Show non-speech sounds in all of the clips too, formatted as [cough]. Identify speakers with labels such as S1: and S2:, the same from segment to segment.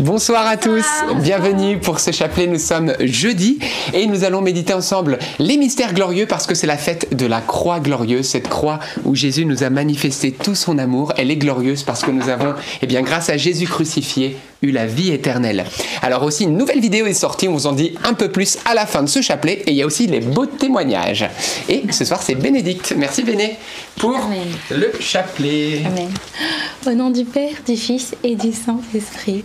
S1: Bonsoir à tous, bienvenue pour ce chapelet. Nous sommes jeudi et nous allons méditer ensemble les mystères glorieux parce que c'est la fête de la croix glorieuse, cette croix où Jésus nous a manifesté tout son amour. Elle est glorieuse parce que nous avons, eh bien, grâce à Jésus crucifié, eu la vie éternelle. Alors aussi, une nouvelle vidéo est sortie, on vous en dit un peu plus à la fin de ce chapelet et il y a aussi les beaux témoignages. Et ce soir, c'est Bénédicte. Merci Béné pour le chapelet.
S2: Amen. Au nom du Père, du Fils et du Saint-Esprit.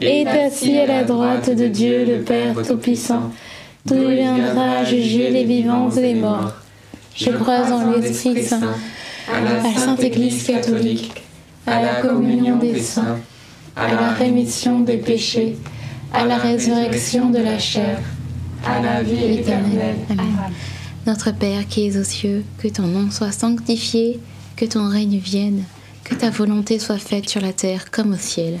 S2: est assis à la droite de Dieu le Père Tout-Puissant, d'où il viendra juger les vivants et les morts? Je crois en l'Esprit Saint, à la Sainte Église catholique, à la communion des saints, à la rémission des péchés, à la résurrection de la chair, à la vie éternelle. Amen. Notre Père qui es aux cieux, que ton nom soit sanctifié, que ton règne vienne, que ta volonté soit faite sur la terre comme au ciel.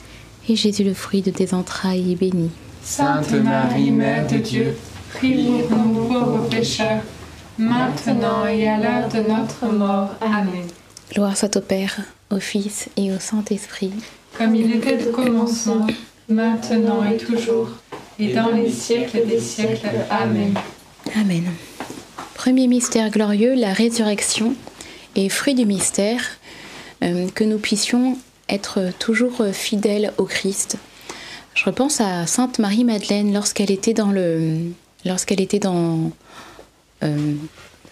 S2: et Jésus, le fruit de tes entrailles, est béni.
S3: Sainte Marie, Mère de Dieu, priez pour nous pauvres pécheurs, maintenant et à l'heure de notre mort. Amen.
S2: Gloire soit au Père, au Fils et au Saint-Esprit.
S3: Comme il était au commencement, maintenant et toujours, et dans les siècles des siècles. Amen.
S2: Amen. Premier mystère glorieux, la résurrection. Et fruit du mystère, euh, que nous puissions être toujours fidèles au Christ. Je repense à Sainte Marie-Madeleine lorsqu'elle était dans le, lorsqu'elle était dans euh,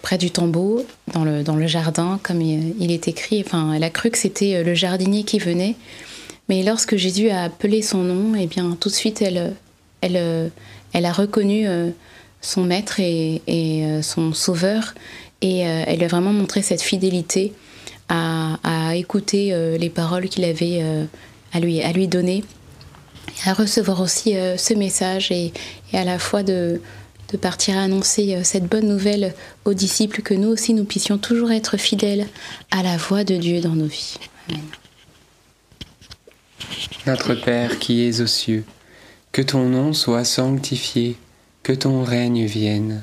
S2: près du tombeau, dans le, dans le jardin, comme il, est écrit. Enfin, elle a cru que c'était le jardinier qui venait, mais lorsque Jésus a appelé son nom, et bien tout de suite elle, elle, elle a reconnu euh, son maître et, euh, son sauveur, et euh, elle a vraiment montré cette fidélité à, à écouter euh, les paroles qu'il avait euh, à, lui, à lui donner, à recevoir aussi euh, ce message, et, à la fois de, partir annoncer euh, cette bonne nouvelle aux disciples, que nous aussi nous puissions toujours être fidèles à la voix de Dieu dans nos vies. Amen.
S1: Notre Père qui es aux cieux, que ton nom soit sanctifié, que ton règne vienne,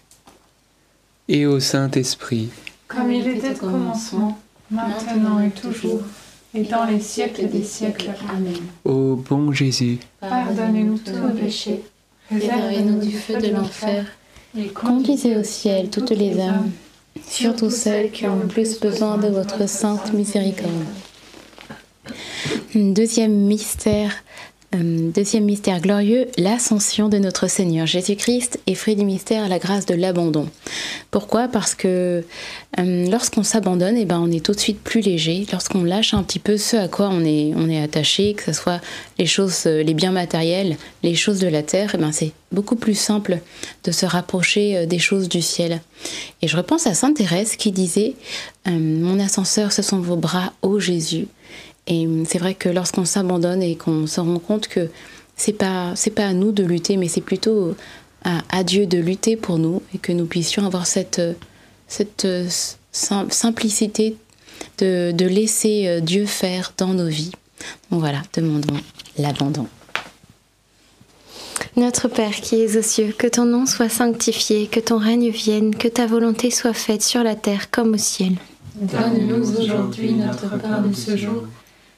S1: et au Saint-Esprit,
S3: Comme il était au commencement, maintenant et toujours, et dans les siècles des siècles. Amen.
S1: ô bon Jésus,
S3: Pardonnez-nous tous nos péchés,
S2: Réservez-nous du feu de l'enfer.
S3: et
S2: Conduisez au ciel toutes les âmes, surtout celles qui ont le plus besoin de votre sainte miséricorde. Deuxième mystère, deuxième mystère glorieux, l'ascension de notre Seigneur Jésus-Christ et fruit du mystère, la grâce de l'abandon. Pourquoi? Parce que euh, lorsqu'on s'abandonne, eh ben, on est tout de suite plus léger. Lorsqu'on lâche un petit peu ce à quoi on est, attaché, que ce soit les choses, euh, les biens matériels, les choses de la terre, eh ben, c'est beaucoup plus simple de se rapprocher euh, des choses du ciel. Et je repense à Sainte Thérèse qui disait euh, Mon ascenseur, ce sont vos bras, ô Jésus. Et euh, c'est vrai que lorsqu'on s'abandonne et qu'on se rend compte que c'est pas c'est pas à nous de lutter, mais c'est plutôt à, à Dieu de lutter pour nous et que nous puissions avoir cette euh, cette euh, sim- simplicité de, de laisser euh, Dieu faire dans nos vies. Donc voilà, demandons l'abandon.
S4: Notre Père qui es aux cieux, que ton nom soit sanctifié, que ton règne vienne, que ta volonté soit faite sur la terre comme au ciel.
S3: Donne-nous aujourd'hui notre pain de ce jour.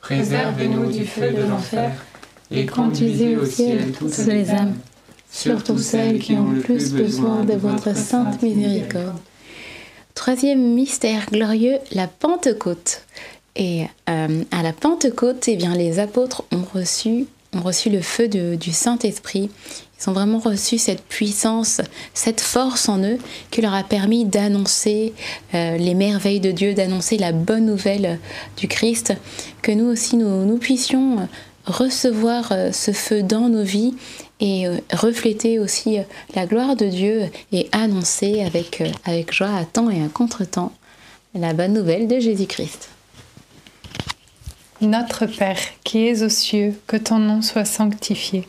S1: préservez-nous du feu de l'enfer, et conduisez au ciel toutes les âmes, surtout celles qui ont le plus besoin de votre sainte miséricorde.
S2: Troisième mystère glorieux, la Pentecôte. Et euh, à la Pentecôte, eh bien, les apôtres ont reçu, ont reçu le feu de- du Saint-Esprit. Ils ont vraiment reçu cette puissance, cette force en eux qui leur a permis d'annoncer euh, les merveilles de Dieu, d'annoncer la bonne nouvelle du Christ. Que nous aussi, nous, nous puissions recevoir euh, ce feu dans nos vies et euh, refléter aussi euh, la gloire de Dieu et annoncer avec, euh, avec joie à temps et à contre-temps la bonne nouvelle de Jésus-Christ.
S3: Notre Père qui es aux cieux, que ton nom soit sanctifié,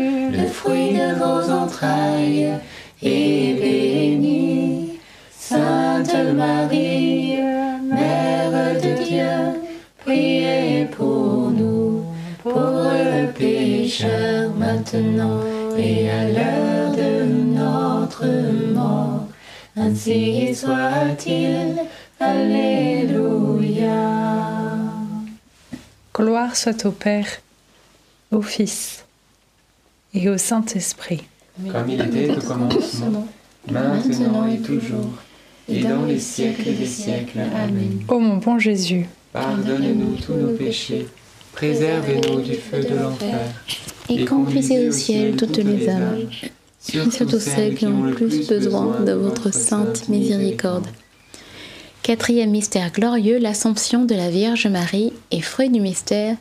S3: fruit de vos entrailles, est béni. Sainte Marie, Mère de Dieu, priez pour nous, pauvres pécheurs, maintenant et à l'heure de notre mort. Ainsi soit-il. Alléluia. Gloire soit au Père, au Fils et au Saint-Esprit.
S4: Comme il était au commencement, maintenant et toujours, et dans les siècles des siècles. Amen.
S3: Ô mon bon Jésus,
S4: Pardonne-nous tous nos péchés, préservez-nous du feu de l'enfer,
S2: Et conduisez au ciel toutes les âmes, surtout celles qui ont le plus besoin de votre sainte miséricorde. Quatrième mystère glorieux, l'Assomption de la Vierge Marie et fruit du mystère,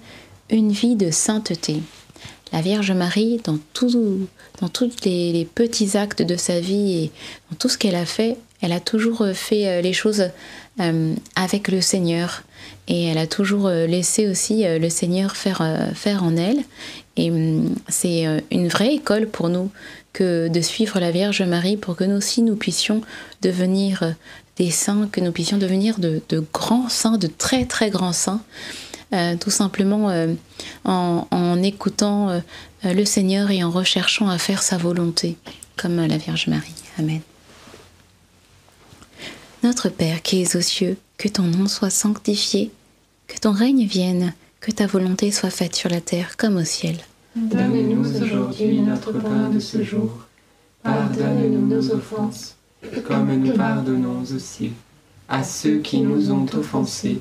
S2: une vie de sainteté. La Vierge Marie, dans, dans tous les, petits actes de sa vie et dans tout ce qu'elle a fait, elle a toujours fait euh, les choses euh, avec le Seigneur et elle a toujours euh, laissé aussi le Seigneur faire, faire en elle. Et hum, c'est une vraie école pour nous que de suivre la Vierge Marie pour que nous aussi nous puissions devenir des saints, que nous puissions devenir de, de grands saints, de très très grands saints. Euh, tout simplement euh, en, écoutant euh, le Seigneur et en recherchant à faire sa volonté, comme la Vierge Marie. Amen. Notre Père qui es aux cieux, que ton nom soit sanctifié, que ton règne vienne, que ta volonté soit faite sur la terre comme au ciel.
S1: Donne-nous aujourd'hui notre pain de ce jour. Pardonne-nous nos offenses,
S4: comme nous pardonnons aussi à ceux qui nous ont offensés,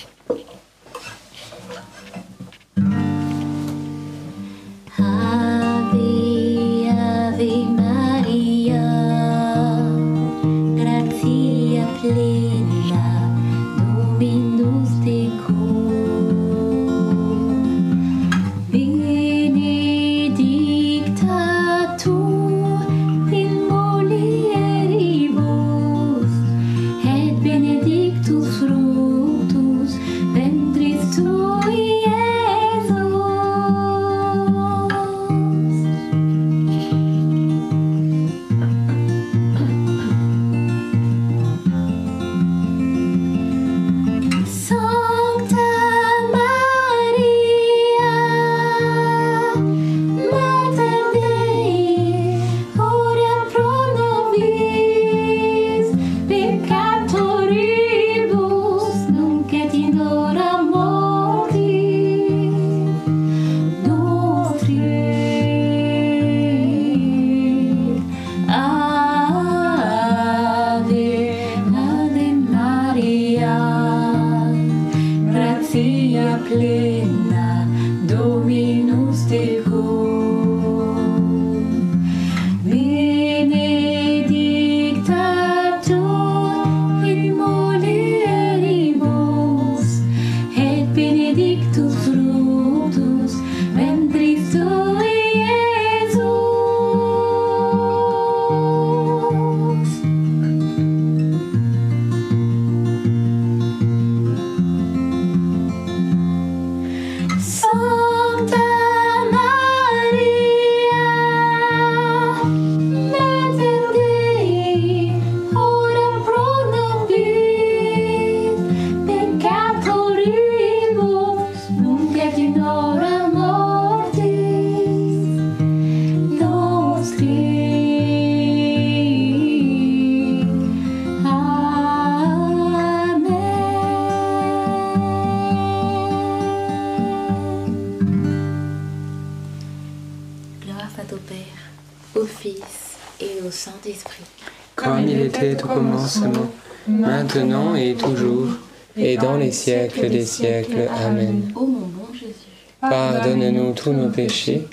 S1: Les siècles des siècles. Amen.
S2: Ô mon bon Jésus,
S1: Pardonne-nous tous nos péchés,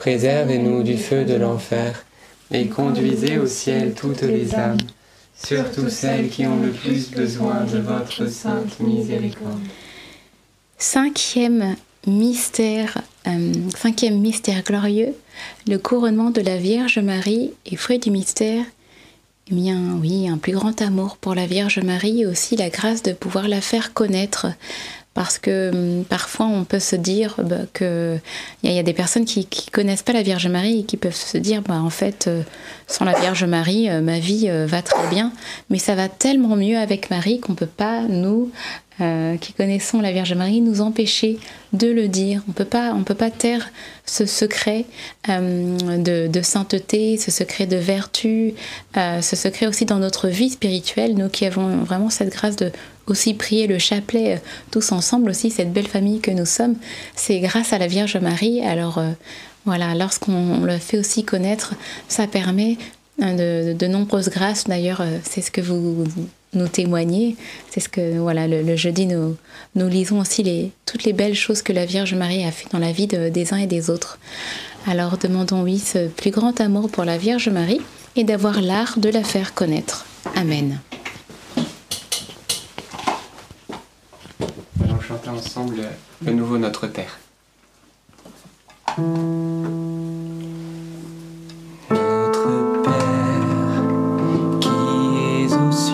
S1: préservez-nous du feu de l'enfer, et conduisez au ciel toutes les âmes, surtout celles qui ont le plus besoin de votre sainte miséricorde.
S2: Cinquième mystère, euh, cinquième mystère glorieux, le couronnement de la Vierge Marie et fruit du mystère. Eh bien, oui, un plus grand amour pour la Vierge Marie et aussi la grâce de pouvoir la faire connaître. Parce que hum, parfois on peut se dire bah, que y, a- des personnes qui, qui connaissent pas la Vierge Marie et qui peuvent se dire bah en fait euh, sans la Vierge Marie euh, ma vie euh, va très bien mais ça va tellement mieux avec Marie qu'on peut pas nous euh, qui connaissons la Vierge Marie nous empêcher de le dire. On peut pas, on peut pas taire ce secret euh, de, sainteté, ce secret de vertu, euh, ce secret aussi dans notre vie spirituelle. Nous qui avons vraiment cette grâce de aussi prier le chapelet tous ensemble aussi cette belle famille que nous sommes, c'est grâce à la Vierge Marie. Alors voilà, lorsqu'on le fait aussi connaître, ça permet euh, de, nombreuses grâces. D'ailleurs, c'est ce que vous nous témoignez. C'est ce que voilà le, le jeudi nous nous lisons aussi les toutes les belles choses que la Vierge Marie a fait dans la vie de- des uns et des autres. Alors demandons oui ce plus grand amour pour la Vierge Marie et d'avoir l'art de la faire connaître. Amen.
S1: Allons chanter ensemble le nouveau Notre Père. Notre Père qui es aux cieux,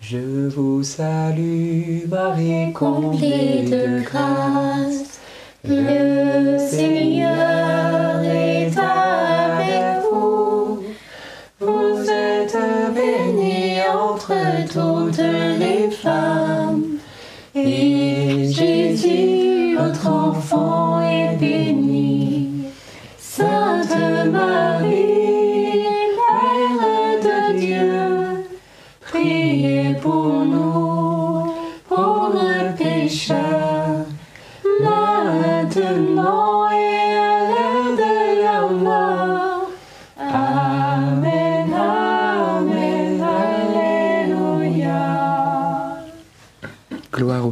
S1: Je vous salue Marie,
S5: comblée de grâce. Le Seigneur est avec vous. Vous êtes bénie entre toutes les femmes. Et Jésus, votre enfant, est béni.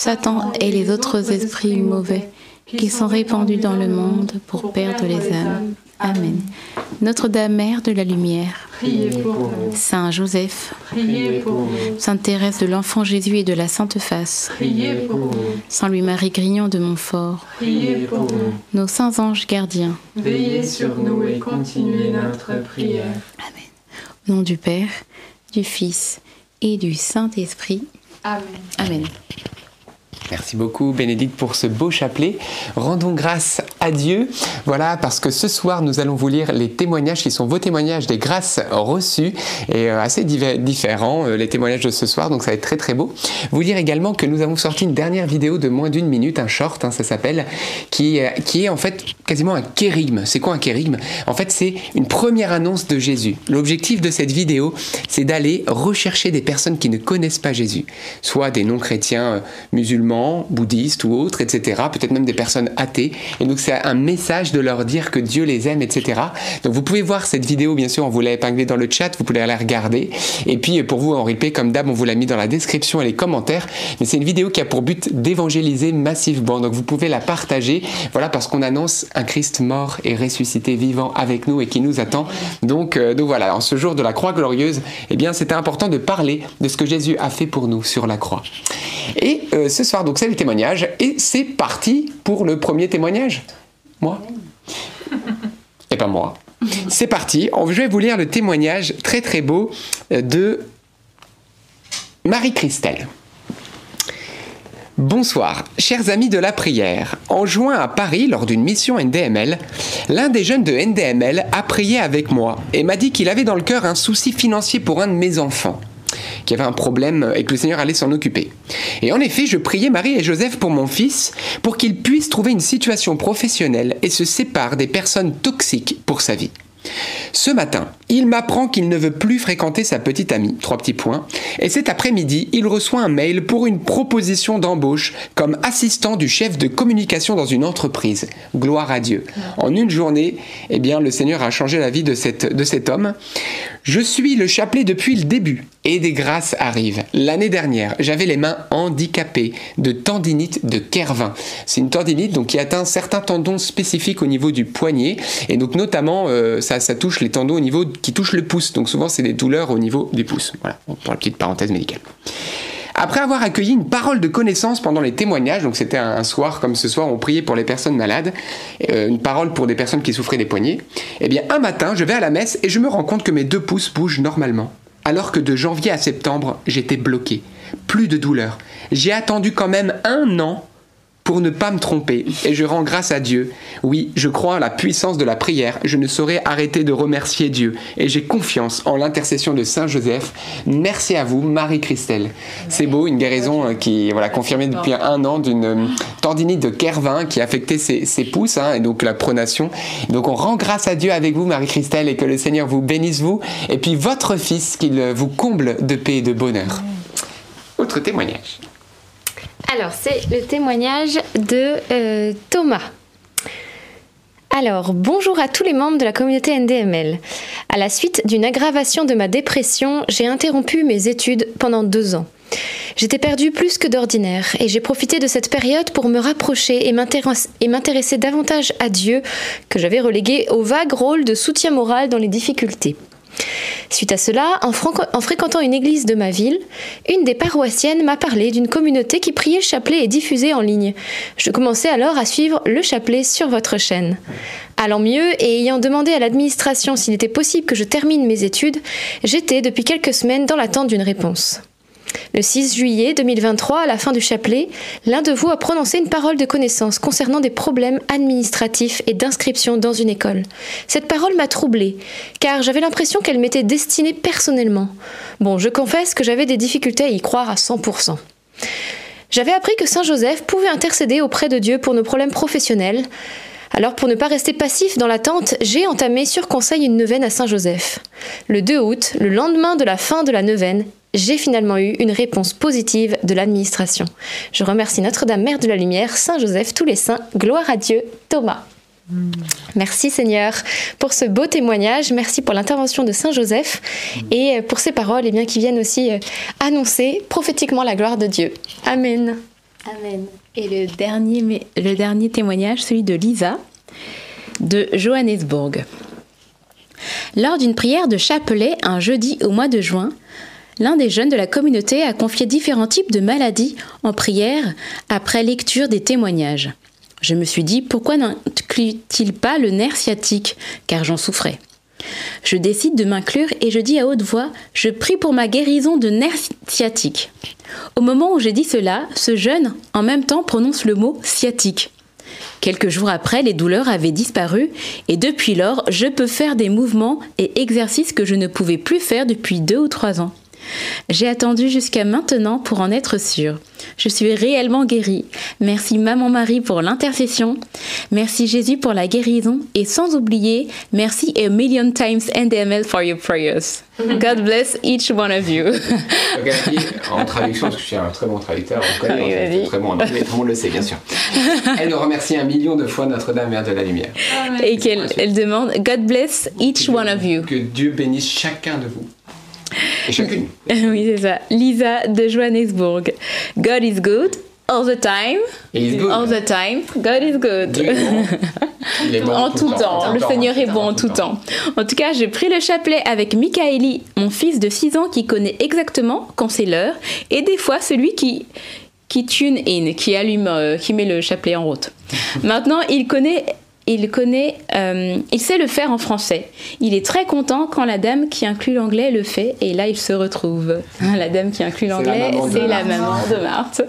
S2: Satan et les autres esprits mauvais qui sont répandus dans le monde pour perdre les âmes. Amen. Notre-Dame, Mère de la Lumière,
S3: Priez pour nous.
S2: Saint Joseph,
S3: Priez pour nous.
S2: Sainte Thérèse de l'Enfant Jésus et de la Sainte Face,
S3: Priez pour nous.
S2: Saint Louis-Marie Grignon de Montfort,
S3: Priez pour nous.
S2: nos saints anges gardiens,
S3: Veillez sur nous et continuez notre prière.
S2: au nom du Père, du Fils et du Saint-Esprit.
S3: Amen.
S2: Amen.
S1: Merci beaucoup Bénédicte pour ce beau chapelet. Rendons grâce à Dieu. Voilà, parce que ce soir, nous allons vous lire les témoignages qui sont vos témoignages des grâces reçues et euh, assez différents, euh, les témoignages de ce soir, donc ça va être très très beau. Vous dire également que nous avons sorti une dernière vidéo de moins d'une minute, un short, hein, ça s'appelle, qui, euh, qui est en fait quasiment un kérigme. C'est quoi un kérigme? En fait, c'est une première annonce de Jésus. L'objectif de cette vidéo, c'est d'aller rechercher des personnes qui ne connaissent pas Jésus, soit des non-chrétiens euh, bouddhistes ou autres, etc. Peut-être même des personnes athées. Et donc c'est un message de leur dire que Dieu les aime, etc. Donc vous pouvez voir cette vidéo, bien sûr, on vous l'a épinglée dans le chat, vous pouvez la regarder. Et puis pour vous en replay, comme d'hab, on vous l'a mis dans la description et les commentaires. Mais c'est une vidéo qui a pour but d'évangéliser massivement. Donc vous pouvez la partager, voilà, parce qu'on annonce un Christ mort et ressuscité, vivant avec nous et qui nous attend. Donc, euh, donc voilà, en ce jour de la croix glorieuse, eh bien c'était important de parler de ce que Jésus a fait pour nous sur la croix. Et euh, ce soir, donc c'est le témoignage, et c'est parti pour le premier témoignage. Moi [laughs] Et pas moi. C'est parti, je vais vous lire le témoignage très très beau euh, de Marie-Christelle. Bonsoir, chers amis de la prière. En juin à Paris, lors d'une mission NDML, l'un des jeunes de NDML a prié avec moi et m'a dit qu'il avait dans le cœur un souci financier pour un de mes enfants qui avait un problème et que le Seigneur allait s'en occuper. Et en effet, je priais Marie et Joseph pour mon fils, pour qu'ils puissent trouver une situation professionnelle et se séparent des personnes toxiques pour sa vie. Ce matin, il m'apprend qu'il ne veut plus fréquenter sa petite amie, trois petits points, et cet après-midi, il reçoit un mail pour une proposition d'embauche comme assistant du chef de communication dans une entreprise. Gloire à Dieu. En une journée, eh bien, le Seigneur a changé la vie de, cette, de cet homme. Je suis le chapelet depuis le début, et des grâces arrivent. L'année dernière, j'avais les mains handicapées de tendinite de Kervin. C'est une tendinite donc, qui atteint certains tendons spécifiques au niveau du poignet, et donc notamment, euh, ça, touche les tendons au niveau qui touchent le pouce. Donc souvent, c'est des douleurs au niveau du pouce. Voilà, pour la petite parenthèse médicale. Après avoir accueilli une parole de connaissance pendant les témoignages, donc c'était un, un soir comme ce soir, on priait pour les personnes malades, euh, une parole pour des personnes qui souffraient des poignets, eh bien un matin, je vais à la messe et je me rends compte que mes deux pouces bougent normalement. Alors que de janvier à septembre, j'étais bloqué. Plus de douleur. J'ai attendu quand même un an pour ne pas me tromper, et je rends grâce à Dieu. Oui, je crois à la puissance de la prière, je ne saurais arrêter de remercier Dieu, et j'ai confiance en l'intercession de Saint Joseph. Merci à vous, Marie-Christelle. C'est beau, une guérison euh, qui voilà confirmée depuis un an d'une euh, tendinite de Kervin qui affectait ses, ses pouces, hein, et donc la pronation. Donc on rend grâce à Dieu avec vous, Marie-Christelle, et que le Seigneur vous bénisse vous, et puis votre fils, qu'il vous comble de paix et de bonheur. Autre témoignage.
S4: Alors, c'est le témoignage de euh, Thomas. Alors, bonjour à tous les membres de la communauté NDML. À la suite d'une aggravation de ma dépression, j'ai interrompu mes études pendant deux ans. J'étais perdue plus que d'ordinaire et j'ai profité de cette période pour me rapprocher et m'intéresse- et m'intéresser davantage à Dieu que j'avais relégué au vague rôle de soutien moral dans les difficultés. Suite à cela, en, fréquentant une église de ma ville, une des paroissiennes m'a parlé d'une communauté qui priait le chapelet et diffusait en ligne. Je commençais alors à suivre le chapelet sur votre chaîne. Allant mieux et ayant demandé à l'administration s'il était possible que je termine mes études, j'étais depuis quelques semaines dans l'attente d'une réponse. Le 6 juillet 2023, à la fin du chapelet, l'un de vous a prononcé une parole de connaissance concernant des problèmes administratifs et d'inscription dans une école. Cette parole m'a troublée, car j'avais l'impression qu'elle m'était destinée personnellement. Bon, je confesse que j'avais des difficultés à y croire à 100%. J'avais appris que Saint Joseph pouvait intercéder auprès de Dieu pour nos problèmes professionnels. Alors pour ne pas rester passif dans l'attente, j'ai entamé sur conseil une neuvaine à Saint Joseph. Le 2 août, le lendemain de la fin de la neuvaine, j'ai finalement eu une réponse positive de l'administration. Je remercie Notre-Dame Mère de la Lumière, Saint Joseph, tous les saints, gloire à Dieu, Thomas. Merci Seigneur pour ce beau témoignage, merci pour l'intervention de Saint Joseph et pour ces paroles eh bien, qui viennent aussi euh, annoncer prophétiquement la gloire de Dieu. Amen.
S2: Amen. Et le dernier, le dernier témoignage, celui de Lisa. de Johannesburg. Lors d'une prière de chapelet un jeudi au mois de juin, l'un des jeunes de la communauté a confié différents types de maladies en prière après lecture des témoignages. Je me suis dit pourquoi n'inclut-il pas le nerf sciatique? Car j'en souffrais. Je décide de m'inclure et je dis à haute voix Je prie pour ma guérison de nerf sciatique. Au moment où j'ai dit cela, ce jeune, en même temps, prononce le mot sciatique. Quelques jours après, les douleurs avaient disparu et depuis lors, je peux faire des mouvements et exercices que je ne pouvais plus faire depuis deux ou trois ans. J'ai attendu jusqu'à maintenant pour en être sûre. Je suis réellement guérie. Merci Maman Marie pour l'intercession. Merci Jésus pour la guérison. Et sans oublier, merci a million times NDML for your prayers. God bless each one of you. [laughs]
S1: en traduction, parce que je suis un très bon traducteur, on connaît, oui, très bon tout le monde le sait bien sûr. Elle nous remercie un million de fois Notre-Dame, Mère de la Lumière.
S2: Et qu'elle elle demande God bless each one of you.
S1: Que Dieu bénisse chacun de vous. Et chacune. [laughs]
S2: oui, c'est ça. Lisa de Johannesburg. God is good all the time.
S1: Is good.
S2: All the time. God is good.
S1: Il est bon
S2: en tout, temps. Le Seigneur est bon en tout temps. En tout cas, j'ai pris le chapelet avec Michaeli, mon fils de 6 ans qui connaît exactement quand c'est l'heure, et des fois celui qui qui tune in, qui allume, euh, qui met le chapelet en route. [laughs] Maintenant, il connaît il connaît, euh, il sait le faire en français. Il est très content quand la dame qui inclut l'anglais le fait, et là il se retrouve. La dame qui inclut l'anglais, c'est la, maman de Marthe.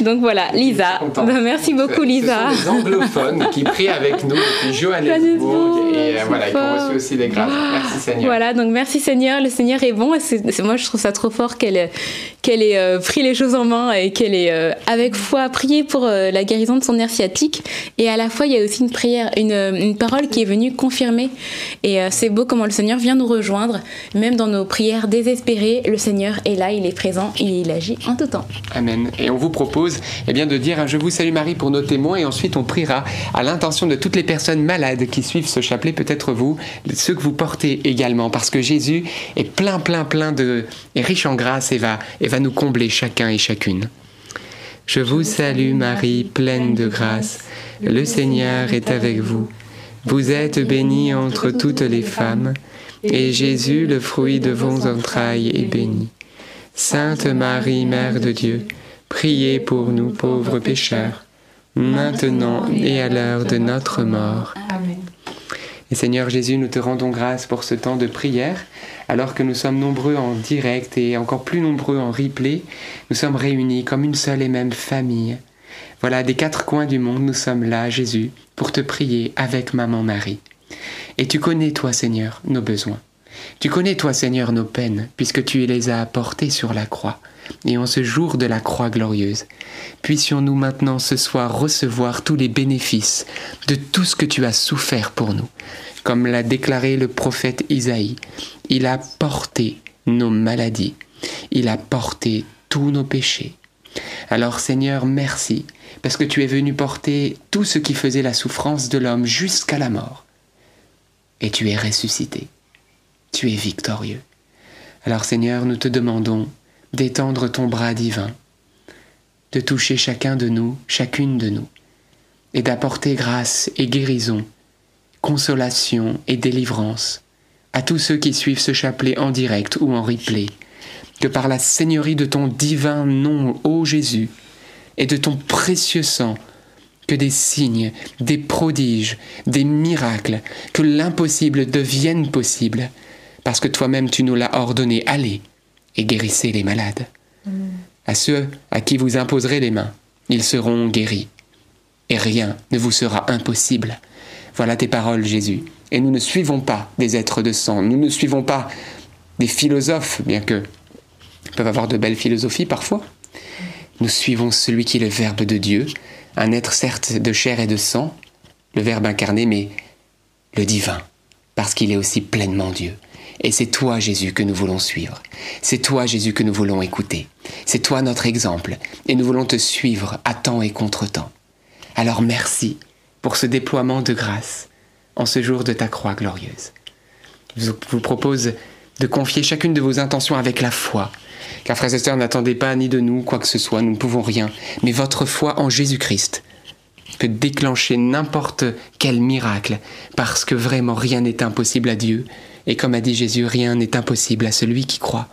S2: Donc voilà, Lisa. merci beaucoup, Lisa.
S1: Ce sont des anglophones qui prient avec nous depuis [laughs] Johannesburg et euh, voilà, qui ont reçu aussi des grâces. Merci Seigneur.
S2: Voilà, donc merci Seigneur. Le Seigneur est bon. Et moi, je trouve ça trop fort qu'elle qu'elle ait euh, pris les choses en main et qu'elle ait avec foi prié pour la guérison de son nerf sciatique. Et à la fois, il y a aussi une prière une, parole qui est venue confirmer. Et euh, c'est beau comment le Seigneur vient nous rejoindre, même dans nos prières désespérées. Le Seigneur est là, il est présent, et il agit en tout temps.
S1: Amen. Et on vous propose eh bien, de dire Je vous salue Marie pour nos témoins, et ensuite on priera à l'intention de toutes les personnes malades qui suivent ce chapelet, peut-être vous, ceux que vous portez également, parce que Jésus est plein, plein, plein de. est riche en grâce et va, et va nous combler chacun et chacune. Je vous salue Marie, pleine de grâce. Le Seigneur est avec vous. Vous êtes bénie entre toutes les femmes, et Jésus, le fruit de vos entrailles, est béni. Sainte Marie, Mère de Dieu, priez pour nous pauvres pécheurs, maintenant et à l'heure de notre mort. Amen. Et Seigneur Jésus, nous te rendons grâce pour ce temps de prière, alors que nous sommes nombreux en direct et encore plus nombreux en replay, nous sommes réunis comme une seule et même famille voilà, des quatre coins du monde, nous sommes là, Jésus, pour te prier avec Maman Marie. Et tu connais, toi, Seigneur, nos besoins. Tu connais, toi, Seigneur, nos peines, puisque tu les as apportées sur la croix. Et en ce jour de la croix glorieuse, puissions-nous maintenant ce soir recevoir tous les bénéfices de tout ce que tu as souffert pour nous. Comme l'a déclaré le prophète Isaïe, il a porté nos maladies, il a porté tous nos péchés. Alors Seigneur, merci parce que tu es venu porter tout ce qui faisait la souffrance de l'homme jusqu'à la mort. Et tu es ressuscité. Tu es victorieux. Alors Seigneur, nous te demandons d'étendre ton bras divin, de toucher chacun de nous, chacune de nous, et d'apporter grâce et guérison, consolation et délivrance à tous ceux qui suivent ce chapelet en direct ou en replay, que par la seigneurie de ton divin nom, ô Jésus, et de ton précieux sang, que des signes, des prodiges, des miracles, que l'impossible devienne possible, parce que toi-même tu nous l'as ordonné, allez et guérissez les malades. À ceux à qui vous imposerez les mains, ils seront guéris, et rien ne vous sera impossible. Voilà tes paroles, Jésus. Et nous ne suivons pas des êtres de sang, nous ne suivons pas des philosophes, bien que peuvent avoir de belles philosophies parfois, nous suivons celui qui est le Verbe de Dieu, un être certes de chair et de sang, le Verbe incarné, mais le divin, parce qu'il est aussi pleinement Dieu. Et c'est toi, Jésus, que nous voulons suivre. C'est toi, Jésus, que nous voulons écouter. C'est toi notre exemple, et nous voulons te suivre à temps et contre temps. Alors merci pour ce déploiement de grâce en ce jour de ta croix glorieuse. Je vous propose de confier chacune de vos intentions avec la foi, car frères et n'attendez pas ni de nous quoi que ce soit, nous ne pouvons rien, mais votre foi en Jésus-Christ peux déclencher n'importe quel miracle, parce que vraiment rien n'est impossible à Dieu. Et comme a dit Jésus, rien n'est impossible à celui qui croit.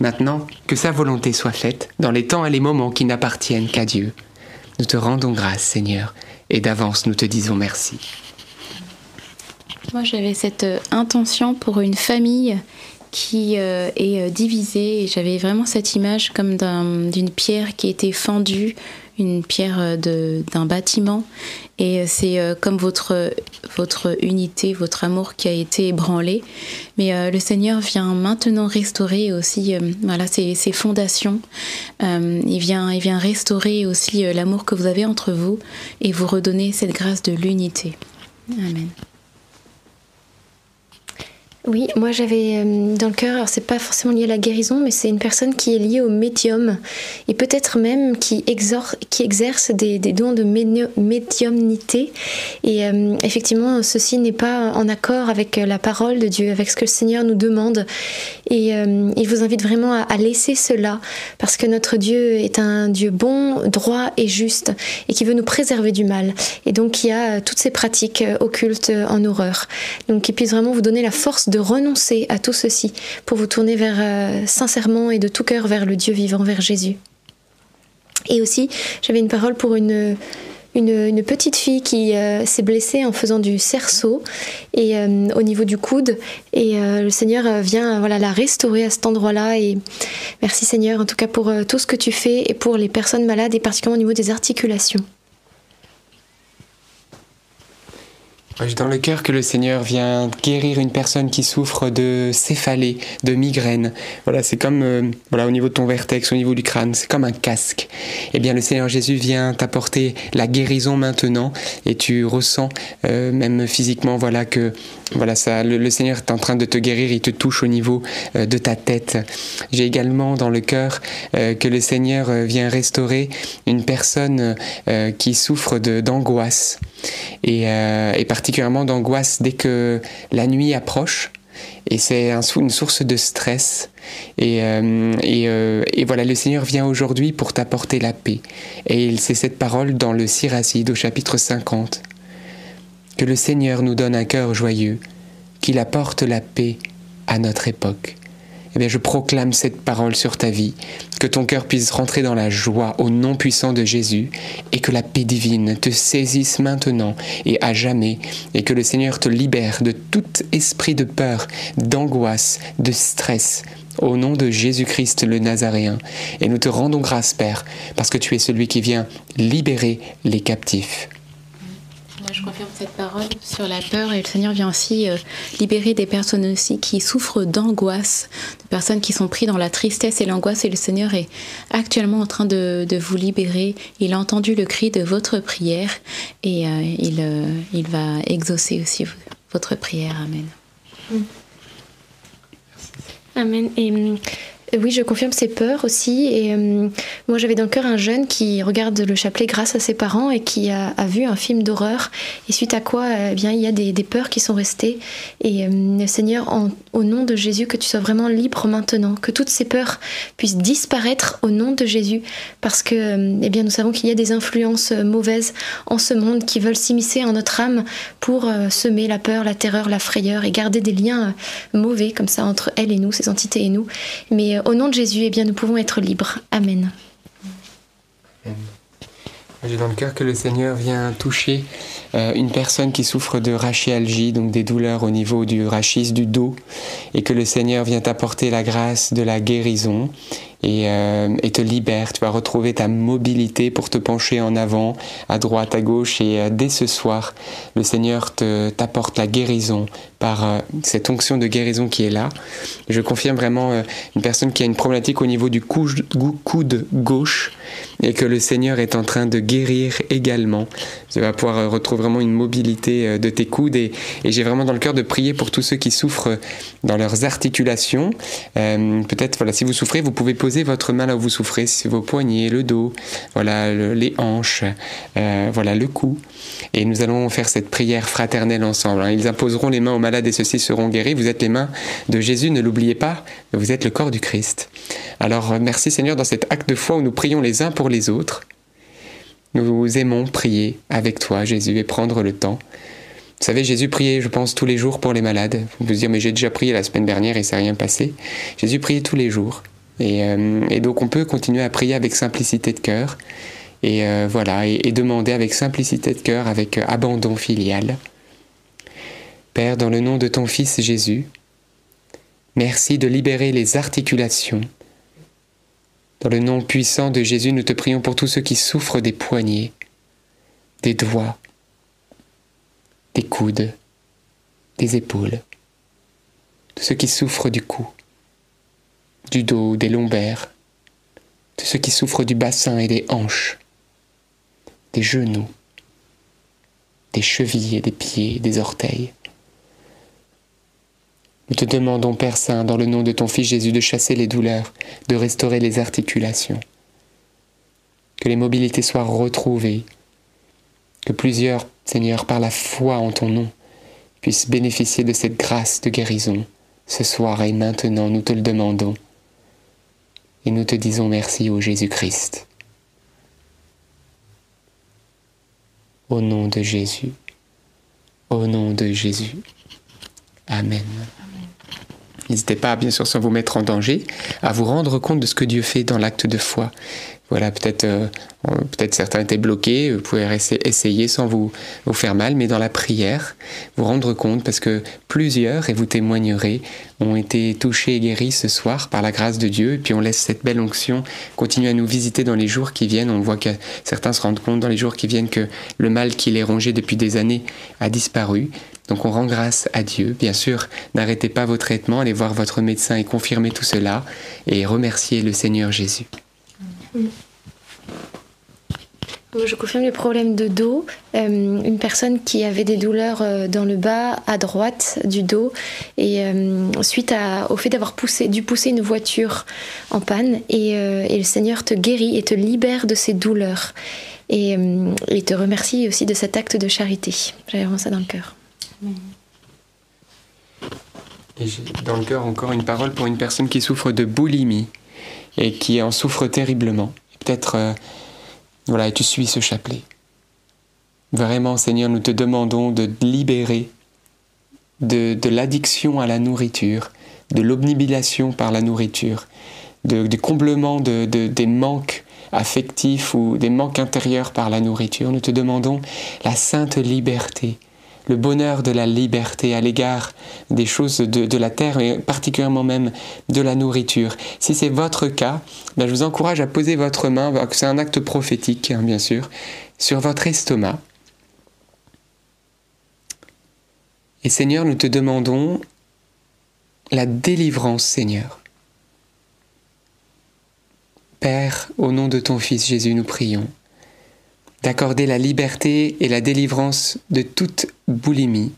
S1: Maintenant, que sa volonté soit faite dans les temps et les moments qui n'appartiennent qu'à Dieu. Nous te rendons grâce, Seigneur, et d'avance nous te disons merci.
S2: Moi, j'avais cette euh, intention pour une famille qui euh, est euh, divisée j'avais vraiment cette image comme d'une pierre qui était fendue, une pierre d'un bâtiment et c'est comme votre, votre unité, votre amour qui a été ébranlé. Mais le Seigneur vient maintenant restaurer aussi voilà, ces, ces fondations. il, vient, il vient restaurer aussi l'amour que vous avez entre vous et vous redonner cette grâce de l'unité. Amen.
S4: Oui, moi j'avais euh, dans le cœur, alors c'est pas forcément lié à la guérison, mais c'est une personne qui est liée au médium et peut-être même qui, qui exerce des, dons de médiumnité. Et euh, effectivement, ceci n'est pas en accord avec la parole de Dieu, avec ce que le Seigneur nous demande. Et euh, il vous invite vraiment à, laisser cela, parce que notre Dieu est un Dieu bon, droit et juste, et qui veut nous préserver du mal. Et donc il y a toutes ces pratiques occultes en horreur. Donc il puisse vraiment vous donner la force de renoncer à tout ceci pour vous tourner vers euh, sincèrement et de tout cœur vers le Dieu vivant, vers Jésus. Et aussi, j'avais une parole pour une, une, petite fille qui euh, s'est blessée en faisant du cerceau et euh, au niveau du coude et le Seigneur vient voilà la restaurer à cet endroit-là et merci Seigneur en tout cas pour tout ce que tu fais et pour les personnes malades et particulièrement au niveau des articulations.
S1: J'ai dans le cœur que le Seigneur vient guérir une personne qui souffre de céphalée, de migraine. Voilà, c'est comme euh, voilà au niveau de ton vertex, au niveau du crâne, c'est comme un casque. Eh bien, le Seigneur Jésus vient t'apporter la guérison maintenant, et tu ressens euh, même physiquement, voilà que voilà ça, le, Seigneur est en train de te guérir, il te touche au niveau euh, de ta tête. J'ai également dans le cœur que le Seigneur vient restaurer une personne qui souffre d'angoisse et, particulièrement d'angoisse dès que la nuit approche. Et c'est un, une source de stress. Et, euh, euh, et, voilà, le Seigneur vient aujourd'hui pour t'apporter la paix. Et c'est cette parole dans le Siracide au chapitre 50. Que le Seigneur nous donne un cœur joyeux, qu'il apporte la paix à notre époque. Eh je proclame cette parole sur ta vie, que ton cœur puisse rentrer dans la joie au nom puissant de Jésus, et que la paix divine te saisisse maintenant et à jamais, et que le Seigneur te libère de tout esprit de peur, d'angoisse, de stress, au nom de Jésus-Christ le Nazaréen. Et nous te rendons grâce, Père, parce que tu es celui qui vient libérer les captifs
S2: je confirme cette parole sur la peur et le Seigneur vient aussi euh, libérer des personnes aussi qui souffrent d'angoisse, de personnes qui sont prises dans la tristesse et l'angoisse et le Seigneur est actuellement en train de, vous libérer. Il a entendu le cri de votre prière et euh, il, euh, il va exaucer aussi votre prière. Amen.
S4: Amen. Et hum, oui, je confirme ses peurs aussi. Et euh, moi, j'avais dans le cœur un jeune qui regarde le chapelet grâce à ses parents et qui a, vu un film d'horreur. Et suite à quoi, eh bien, il y a des, peurs qui sont restées. Et euh, Seigneur, au nom de Jésus, que tu sois vraiment libre maintenant, que toutes ces peurs puissent disparaître au nom de Jésus, parce que, euh, eh bien, nous savons qu'il y a des influences mauvaises en ce monde qui veulent s'immiscer en notre âme pour semer la peur, la terreur, la frayeur et garder des liens mauvais comme ça entre elle et nous, ces entités et nous. Mais au nom de Jésus, eh bien, nous pouvons être libres. Amen.
S1: J'ai dans le cœur que le Seigneur vient toucher euh, une personne qui souffre de rachialgie, donc des douleurs au niveau du rachis, du dos, et que le Seigneur vient t'apporter la grâce de la guérison et, euh, et, te libère. Tu vas retrouver ta mobilité pour te pencher en avant, à droite, à gauche. Et euh, dès ce soir, le Seigneur t'apporte la guérison par euh, cette onction de guérison qui est là. Je confirme vraiment une personne qui a une problématique au niveau du coude gauche et que le Seigneur est en train de guérir également. Tu vas pouvoir retrouver vraiment une mobilité de tes coudes et, et j'ai vraiment dans le cœur de prier pour tous ceux qui souffrent dans leurs articulations. Peut-être, voilà, si vous souffrez, vous pouvez poser votre main là où vous souffrez, c'est vos poignets, le dos, voilà, les hanches, voilà, le cou. Et nous allons faire cette prière fraternelle ensemble. Ils imposeront les mains aux malades et ceux-ci seront guéris. Vous êtes les mains de Jésus, ne l'oubliez pas, vous êtes le corps du Christ. Alors merci Seigneur dans cet acte de foi où nous prions les uns pour les autres. Nous aimons prier avec toi, Jésus, et prendre le temps. Vous savez, Jésus priait, je pense, tous les jours pour les malades. Vous pouvez dire, mais j'ai déjà prié la semaine dernière et ça s'est rien passé. Jésus priait tous les jours. Et, euh, et, donc on peut continuer à prier avec simplicité de cœur. Et euh, voilà, et, et, demander avec simplicité de cœur, avec abandon filial. Père, dans le nom de ton Fils Jésus, merci de libérer les articulations. Dans le nom puissant de Jésus, nous te prions pour tous ceux qui souffrent des poignets, des doigts, des coudes, des épaules, tous ceux qui souffrent du cou, du dos, des lombaires, tous ceux qui souffrent du bassin et des hanches, des genoux, des chevilles et des pieds, des orteils. Nous te demandons, Père Saint, dans le nom de ton Fils Jésus, de chasser les douleurs, de restaurer les articulations, que les mobilités soient retrouvées, que plusieurs, Seigneur, par la foi en ton nom, puissent bénéficier de cette grâce de guérison ce soir et maintenant, nous te le demandons. Et nous te disons merci au Jésus-Christ. Au nom de Jésus. Au nom de Jésus. Amen. N'hésitez pas, bien sûr, sans vous mettre en danger, à vous rendre compte de ce que Dieu fait dans l'acte de foi. Voilà, peut-être euh, peut-être certains étaient bloqués, vous pouvez essayer sans vous, vous faire mal, mais dans la prière, vous rendre compte, parce que plusieurs, et vous témoignerez, ont été touchés et guéris ce soir par la grâce de Dieu, et puis on laisse cette belle onction continuer à nous visiter dans les jours qui viennent. On voit que certains se rendent compte dans les jours qui viennent que le mal qui les rongeait depuis des années a disparu. Donc on rend grâce à Dieu. Bien sûr, n'arrêtez pas vos traitements, allez voir votre médecin et confirmez tout cela, et remerciez le Seigneur Jésus.
S4: Je confirme les problèmes de dos. Euh, une personne qui avait des douleurs euh, dans le bas à droite du dos et euh, suite à, au fait d'avoir poussé, dû pousser une voiture en panne et, euh, et, le Seigneur te guérit et te libère de ces douleurs et il te remercie aussi de cet acte de charité. J'avais vraiment ça dans le cœur.
S1: Et j'ai dans le cœur encore une parole pour une personne qui souffre de boulimie et qui en souffre terriblement. Peut-être, euh, voilà, tu suis ce chapelet. Vraiment, Seigneur, nous te demandons de libérer de, l'addiction à la nourriture, de l'obnubilation par la nourriture, du comblement de, de, des manques affectifs ou des manques intérieurs par la nourriture. Nous te demandons la sainte liberté le bonheur de la liberté à l'égard des choses de, la terre et particulièrement même de la nourriture. Si c'est votre cas, ben je vous encourage à poser votre main, c'est un acte prophétique hein, bien sûr, sur votre estomac. Et Seigneur, nous te demandons la délivrance, Seigneur. Père, au nom de ton Fils Jésus, nous prions d'accorder la liberté et la délivrance de toute boulimie,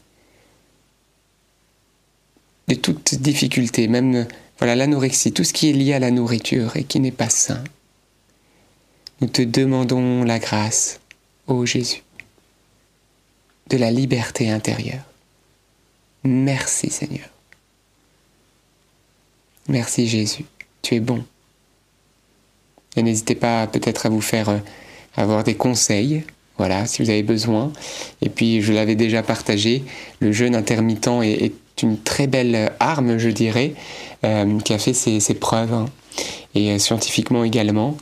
S1: de toute difficulté, même l'anorexie, tout ce qui est lié à la nourriture et qui n'est pas sain. Nous te demandons la grâce, ô Jésus, de la liberté intérieure. Merci Seigneur. Merci Jésus, tu es bon. Et n'hésitez pas peut-être à vous faire avoir des conseils, voilà, si vous avez besoin. Et puis, je l'avais déjà partagé, le jeûne intermittent est, une très belle arme, je dirais, euh, qui a fait ses, preuves. Hein, et euh, scientifiquement également.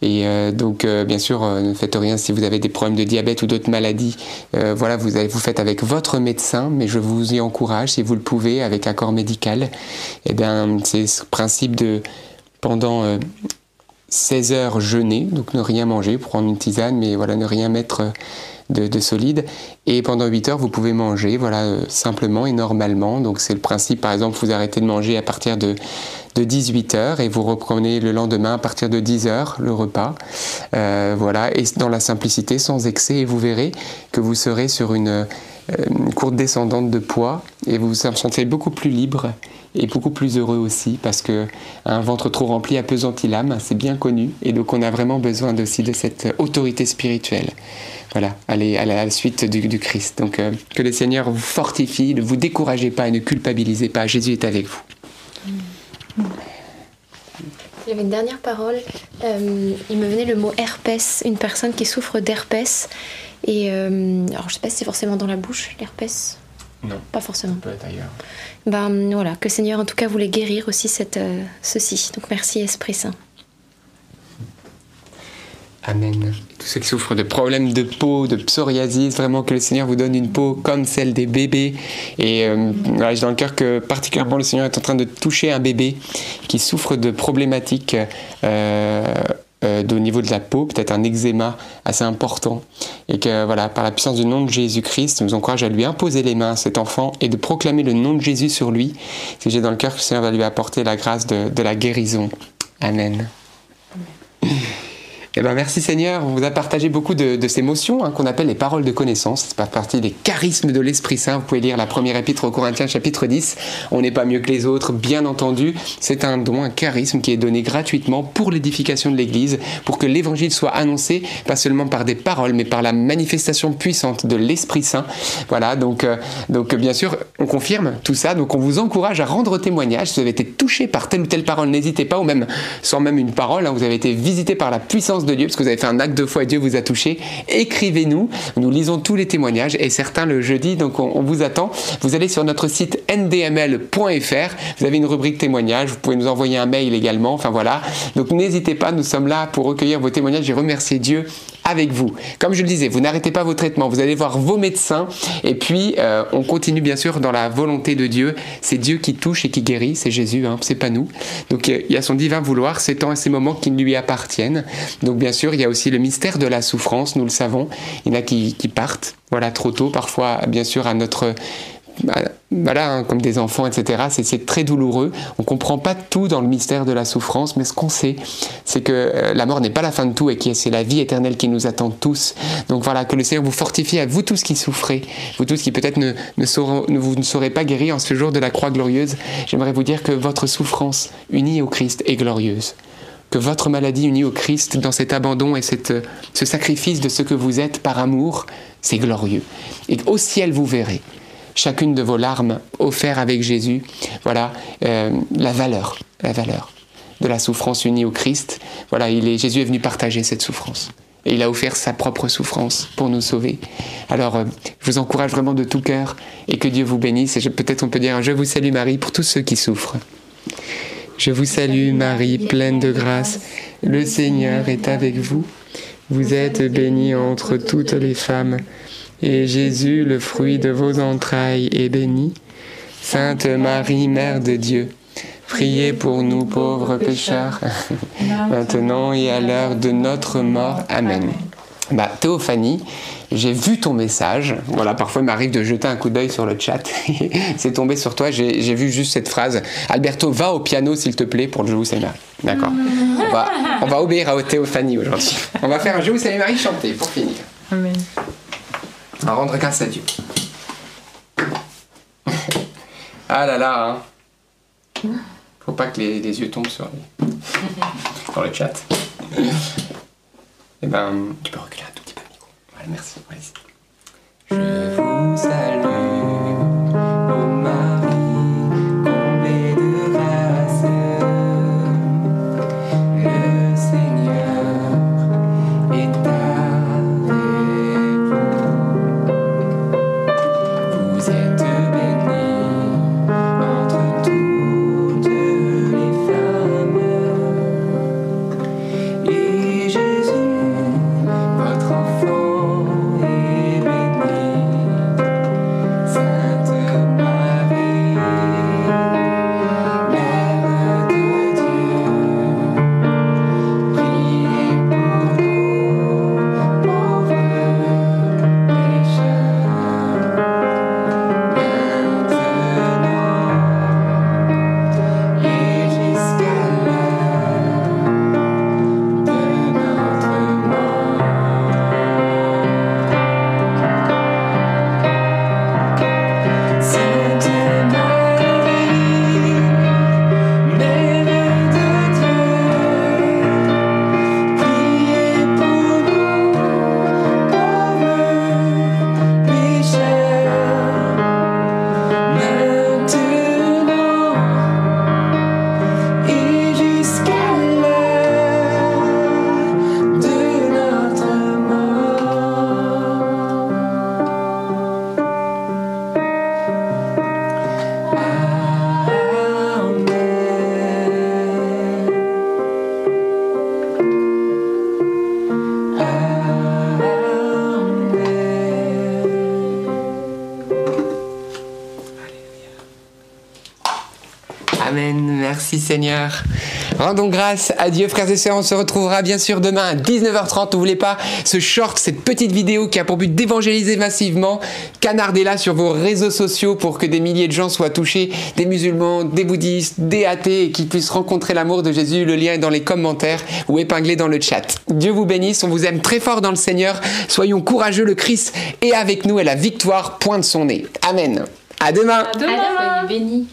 S1: Et euh, donc, bien sûr, ne faites rien si vous avez des problèmes de diabète ou d'autres maladies. voilà, vous, avez, vous faites avec votre médecin, mais je vous y encourage, si vous le pouvez, avec accord médical. Et eh bien, c'est ce principe de pendant 16 heures jeûner, donc ne rien manger, prendre une tisane, mais voilà, ne rien mettre de, de solide. Et pendant 8 heures, vous pouvez manger, voilà, euh, simplement et normalement. Donc c'est le principe, par exemple, vous arrêtez de manger à partir de, de 18 heures et vous reprenez le lendemain à partir de 10 heures le repas. Euh, voilà, et dans la simplicité, sans excès, et vous verrez que vous serez sur une, une courte descendante de poids et vous vous sentez beaucoup plus libre et beaucoup plus heureux aussi parce que un ventre trop rempli appesantit l'âme, c'est bien connu et donc on a vraiment besoin aussi de cette autorité spirituelle. Voilà, aller à la suite du, du Christ. Donc euh, que le Seigneur vous fortifie, ne vous découragez pas et ne culpabilisez pas. Jésus est avec vous.
S4: J'avais une dernière parole. Euh, il me venait le mot herpès, une personne qui souffre d'herpès. Et euh, alors, je sais pas si c'est forcément dans la bouche, l'herpès?
S1: Non.
S4: Pas forcément.
S1: Peut être ailleurs.
S4: Ben voilà, que le Seigneur en tout cas voulait guérir aussi cette, euh, ceci. Donc merci Esprit Saint.
S1: Amen. Tous ceux qui souffrent de problèmes de peau, de psoriasis, vraiment que le Seigneur vous donne une peau comme celle des bébés. Et euh, j'ai dans le cœur que particulièrement le Seigneur est en train de toucher un bébé qui souffre de problématiques euh, au niveau de la peau, peut-être un eczéma assez important. Et que voilà, par la puissance du nom de Jésus-Christ, je vous encourage à lui imposer les mains à cet enfant et de proclamer le nom de Jésus sur lui. Que j'ai dans le cœur que le Seigneur va lui apporter la grâce de la guérison. Amen. Eh ben, merci Seigneur, on vous a partagé beaucoup de, ces motions hein, qu'on appelle les paroles de connaissance. C'est pas partie des charismes de l'Esprit Saint. Vous pouvez lire la première épître aux Corinthiens chapitre 10. On n'est pas mieux que les autres, bien entendu. C'est un don, un charisme qui est donné gratuitement pour l'édification de l'Église, pour que l'Évangile soit annoncé, pas seulement par des paroles, mais par la manifestation puissante de l'Esprit Saint. Voilà, donc, euh, donc bien sûr, on confirme tout ça. Donc on vous encourage à rendre témoignage. Si vous avez été touché par telle ou telle parole, n'hésitez pas, ou même sans même une parole, hein, vous avez été visité par la puissance de Dieu, parce que vous avez fait un acte de foi et Dieu vous a touché, écrivez-nous. Nous lisons tous les témoignages et certains le jeudi, donc on, on vous attend. Vous allez sur notre site ndml.fr, vous avez une rubrique témoignages, vous pouvez nous envoyer un mail également, enfin voilà. Donc n'hésitez pas, nous sommes là pour recueillir vos témoignages et remercier Dieu avec vous. Comme je le disais, vous n'arrêtez pas vos traitements, vous allez voir vos médecins et puis euh, on continue bien sûr dans la volonté de Dieu. C'est Dieu qui touche et qui guérit, c'est Jésus, hein, c'est pas nous. Donc euh, il y a son divin vouloir, ces temps et ces moments qui lui appartiennent. Donc bien sûr, il y a aussi le mystère de la souffrance, nous le savons. Il y en a qui, qui partent, voilà, trop tôt, parfois bien sûr à notre voilà, hein, comme des enfants, etc. C'est très douloureux. On ne comprend pas tout dans le mystère de la souffrance, mais ce qu'on sait, c'est que euh, la mort n'est pas la fin de tout et que c'est la vie éternelle qui nous attend tous. Donc voilà, que le Seigneur vous fortifie à vous tous qui souffrez, vous tous qui peut-être ne, ne, vous ne serez pas guéris en ce jour de la croix glorieuse. J'aimerais vous dire que votre souffrance unie au Christ est glorieuse que votre maladie unie au Christ dans cet abandon et cette, ce sacrifice de ce que vous êtes par amour, c'est glorieux. Et au ciel, vous verrez chacune de vos larmes offertes avec Jésus, voilà euh, la valeur, la valeur de la souffrance unie au Christ. Voilà, il est, Jésus est venu partager cette souffrance. Et il a offert sa propre souffrance pour nous sauver. Alors, euh, je vous encourage vraiment de tout cœur et que Dieu vous bénisse. Et peut-être on peut dire Je vous salue Marie pour tous ceux qui souffrent. Je vous salue Marie, pleine de grâce. Le Seigneur est avec vous. Vous êtes bénie entre toutes les femmes et Jésus, le fruit de vos entrailles, est béni. Sainte Marie, Mère de Dieu, priez pour nous pauvres pécheurs, [laughs] maintenant et à l'heure de notre mort. Amen. Bah, Théophanie, j'ai vu ton message. Voilà, parfois il m'arrive de jeter un coup d'œil sur le chat. [laughs] C'est tombé sur toi. J'ai vu juste cette phrase. Alberto, va au piano s'il te plaît pour le vous salue Marie. D'accord. On va, on va obéir à Théophanie aujourd'hui. On va faire un Je vous salue Marie chanté pour finir.
S6: Amen.
S1: À rendre grâce à Dieu. ah là là, hein. Faut pas que les, les, yeux tombent sur les... dans le chat. Eh ben, tu peux reculer un tout petit peu micro. Voilà, merci. Je vous salue, Rendons grâce à Dieu, frères et sœurs. On se retrouvera bien sûr demain à 19h30. N'oubliez pas ce short, cette petite vidéo qui a pour but d'évangéliser massivement. Canardez-la sur vos réseaux sociaux pour que des milliers de gens soient touchés, des musulmans, des bouddhistes, des athées, et qu'ils puissent rencontrer l'amour de Jésus. Le lien est dans les commentaires ou épinglé dans le chat. Dieu vous bénisse. On vous aime très fort dans le Seigneur. Soyons courageux. Le Christ est avec nous et la victoire pointe son nez. Amen. À demain.
S2: À demain. Soyez bénis.